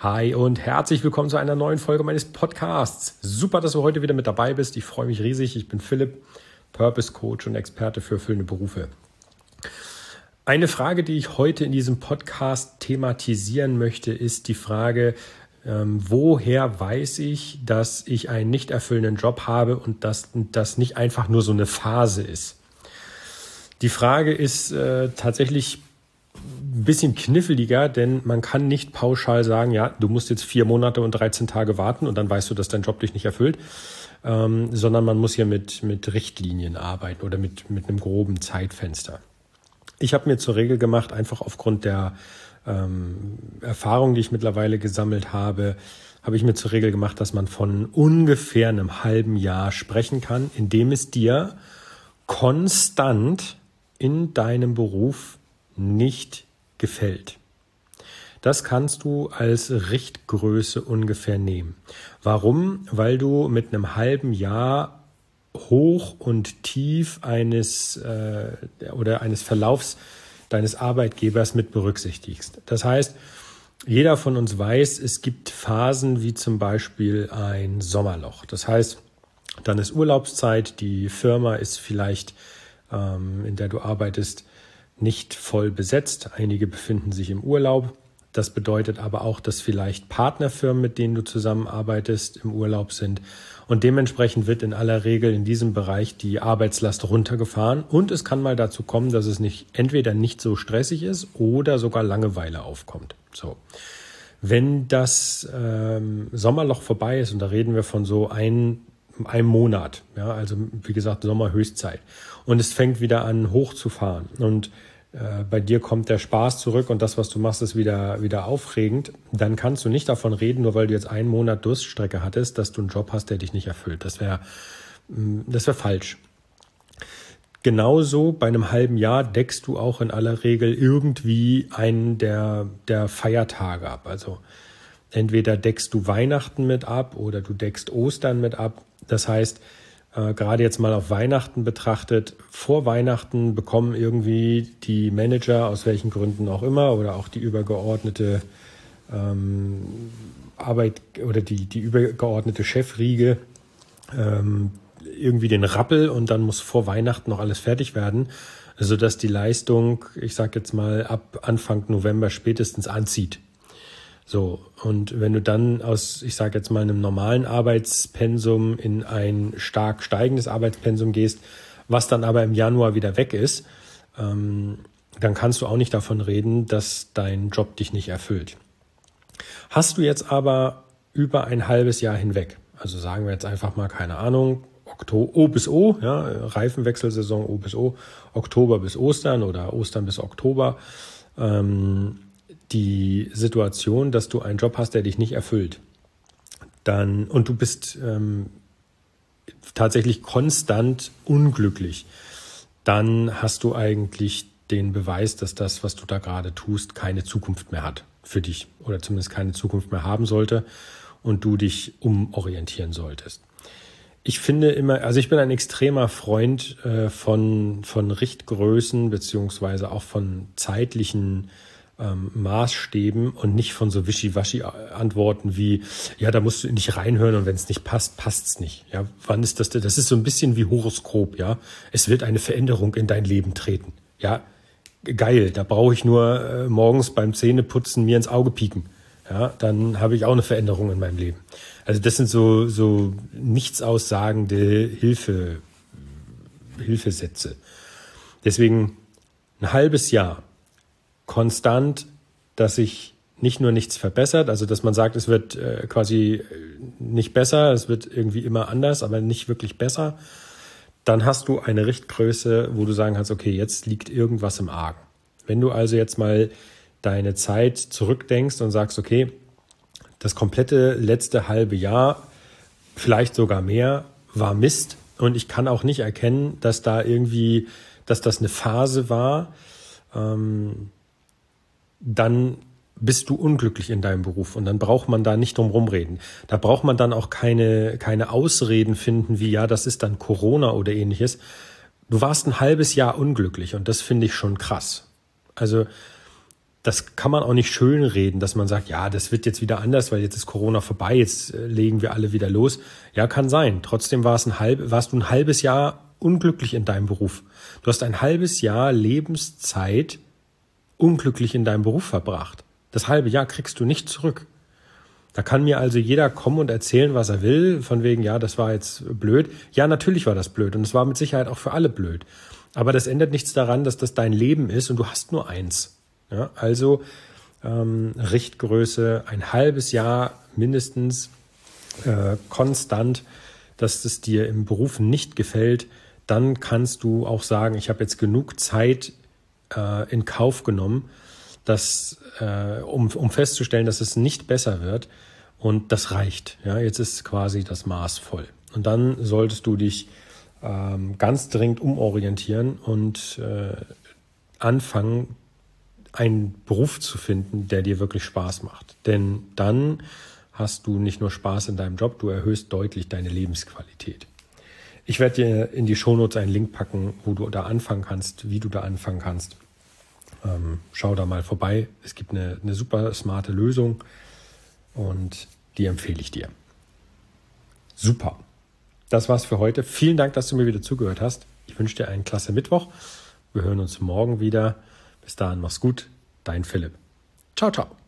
Hi und herzlich willkommen zu einer neuen Folge meines Podcasts. Super, dass du heute wieder mit dabei bist. Ich freue mich riesig. Ich bin Philipp, Purpose Coach und Experte für erfüllende Berufe. Eine Frage, die ich heute in diesem Podcast thematisieren möchte, ist die Frage, ähm, woher weiß ich, dass ich einen nicht erfüllenden Job habe und dass das nicht einfach nur so eine Phase ist? Die Frage ist äh, tatsächlich bisschen kniffliger, denn man kann nicht pauschal sagen, ja, du musst jetzt vier Monate und 13 Tage warten und dann weißt du, dass dein Job dich nicht erfüllt, ähm, sondern man muss hier mit, mit Richtlinien arbeiten oder mit, mit einem groben Zeitfenster. Ich habe mir zur Regel gemacht, einfach aufgrund der ähm, Erfahrung, die ich mittlerweile gesammelt habe, habe ich mir zur Regel gemacht, dass man von ungefähr einem halben Jahr sprechen kann, indem es dir konstant in deinem Beruf nicht gefällt. Das kannst du als Richtgröße ungefähr nehmen. Warum? Weil du mit einem halben Jahr hoch und tief eines äh, oder eines Verlaufs deines Arbeitgebers mit berücksichtigst. Das heißt, jeder von uns weiß, es gibt Phasen wie zum Beispiel ein Sommerloch. Das heißt, dann ist Urlaubszeit, die Firma ist vielleicht, ähm, in der du arbeitest, nicht voll besetzt. Einige befinden sich im Urlaub. Das bedeutet aber auch, dass vielleicht Partnerfirmen, mit denen du zusammenarbeitest, im Urlaub sind. Und dementsprechend wird in aller Regel in diesem Bereich die Arbeitslast runtergefahren. Und es kann mal dazu kommen, dass es nicht entweder nicht so stressig ist oder sogar Langeweile aufkommt. So. Wenn das ähm, Sommerloch vorbei ist, und da reden wir von so ein, einem Monat, ja, also wie gesagt Sommerhöchstzeit, und es fängt wieder an hochzufahren und äh, bei dir kommt der Spaß zurück und das, was du machst, ist wieder, wieder aufregend, dann kannst du nicht davon reden, nur weil du jetzt einen Monat Durststrecke hattest, dass du einen Job hast, der dich nicht erfüllt. Das wäre mm, das wäre falsch. Genauso bei einem halben Jahr deckst du auch in aller Regel irgendwie einen der, der Feiertage ab. Also entweder deckst du Weihnachten mit ab oder du deckst Ostern mit ab. Das heißt, äh, gerade jetzt mal auf Weihnachten betrachtet, vor Weihnachten bekommen irgendwie die Manager, aus welchen Gründen auch immer, oder auch die übergeordnete ähm, Arbeit oder die, die übergeordnete Chefriege ähm, irgendwie den Rappel und dann muss vor Weihnachten noch alles fertig werden, sodass die Leistung, ich sag jetzt mal, ab Anfang November spätestens anzieht. So, und wenn du dann aus, ich sage jetzt mal, einem normalen Arbeitspensum in ein stark steigendes Arbeitspensum gehst, was dann aber im Januar wieder weg ist, ähm, dann kannst du auch nicht davon reden, dass dein Job dich nicht erfüllt. Hast du jetzt aber über ein halbes Jahr hinweg, also sagen wir jetzt einfach mal, keine Ahnung, Oktober, O bis O, ja, Reifenwechselsaison O bis O, Oktober bis Ostern oder Ostern bis Oktober, ähm, die Situation, dass du einen Job hast, der dich nicht erfüllt, dann und du bist ähm, tatsächlich konstant unglücklich, dann hast du eigentlich den Beweis, dass das, was du da gerade tust, keine Zukunft mehr hat für dich oder zumindest keine Zukunft mehr haben sollte und du dich umorientieren solltest. Ich finde immer, also ich bin ein extremer Freund äh, von, von Richtgrößen beziehungsweise auch von zeitlichen ähm, Maßstäben und nicht von so Wischiwaschi-Antworten wie, ja, da musst du nicht reinhören und wenn es nicht passt, passt's nicht. Ja, wann ist das? Das ist so ein bisschen wie Horoskop, ja. Es wird eine Veränderung in dein Leben treten. Ja, geil. Da brauche ich nur äh, morgens beim Zähneputzen mir ins Auge pieken. Ja, dann habe ich auch eine Veränderung in meinem Leben. Also das sind so, so nichtsaussagende Hilfe, Hilfesätze. Deswegen ein halbes Jahr konstant, dass sich nicht nur nichts verbessert, also dass man sagt, es wird äh, quasi nicht besser, es wird irgendwie immer anders, aber nicht wirklich besser, dann hast du eine Richtgröße, wo du sagen kannst, okay, jetzt liegt irgendwas im Argen. Wenn du also jetzt mal deine Zeit zurückdenkst und sagst, okay, das komplette letzte halbe Jahr, vielleicht sogar mehr, war Mist und ich kann auch nicht erkennen, dass da irgendwie, dass das eine Phase war, ähm, dann bist du unglücklich in deinem Beruf und dann braucht man da nicht drum rumreden. Da braucht man dann auch keine, keine Ausreden finden wie, ja, das ist dann Corona oder ähnliches. Du warst ein halbes Jahr unglücklich und das finde ich schon krass. Also das kann man auch nicht schön reden, dass man sagt, ja, das wird jetzt wieder anders, weil jetzt ist Corona vorbei, jetzt äh, legen wir alle wieder los. Ja, kann sein. Trotzdem war es ein halb, warst du ein halbes Jahr unglücklich in deinem Beruf. Du hast ein halbes Jahr Lebenszeit unglücklich in deinem Beruf verbracht. Das halbe Jahr kriegst du nicht zurück. Da kann mir also jeder kommen und erzählen, was er will, von wegen, ja, das war jetzt blöd. Ja, natürlich war das blöd und es war mit Sicherheit auch für alle blöd. Aber das ändert nichts daran, dass das dein Leben ist und du hast nur eins. Ja, also ähm, Richtgröße ein halbes Jahr mindestens äh, konstant, dass es dir im Beruf nicht gefällt, dann kannst du auch sagen, ich habe jetzt genug Zeit äh, in Kauf genommen, dass, äh, um, um festzustellen, dass es nicht besser wird. Und das reicht. Ja, jetzt ist quasi das Maß voll. Und dann solltest du dich ähm, ganz dringend umorientieren und äh, anfangen, einen Beruf zu finden, der dir wirklich Spaß macht. Denn dann hast du nicht nur Spaß in deinem Job, du erhöhst deutlich deine Lebensqualität. Ich werde dir in die Shownotes einen Link packen, wo du da anfangen kannst, wie du da anfangen kannst. Ähm, schau da mal vorbei. Es gibt eine, eine super smarte Lösung und die empfehle ich dir. Super. Das war's für heute. Vielen Dank, dass du mir wieder zugehört hast. Ich wünsche dir einen klasse Mittwoch. Wir hören uns morgen wieder. Bis dahin, mach's gut. Dein Philipp. Ciao, ciao.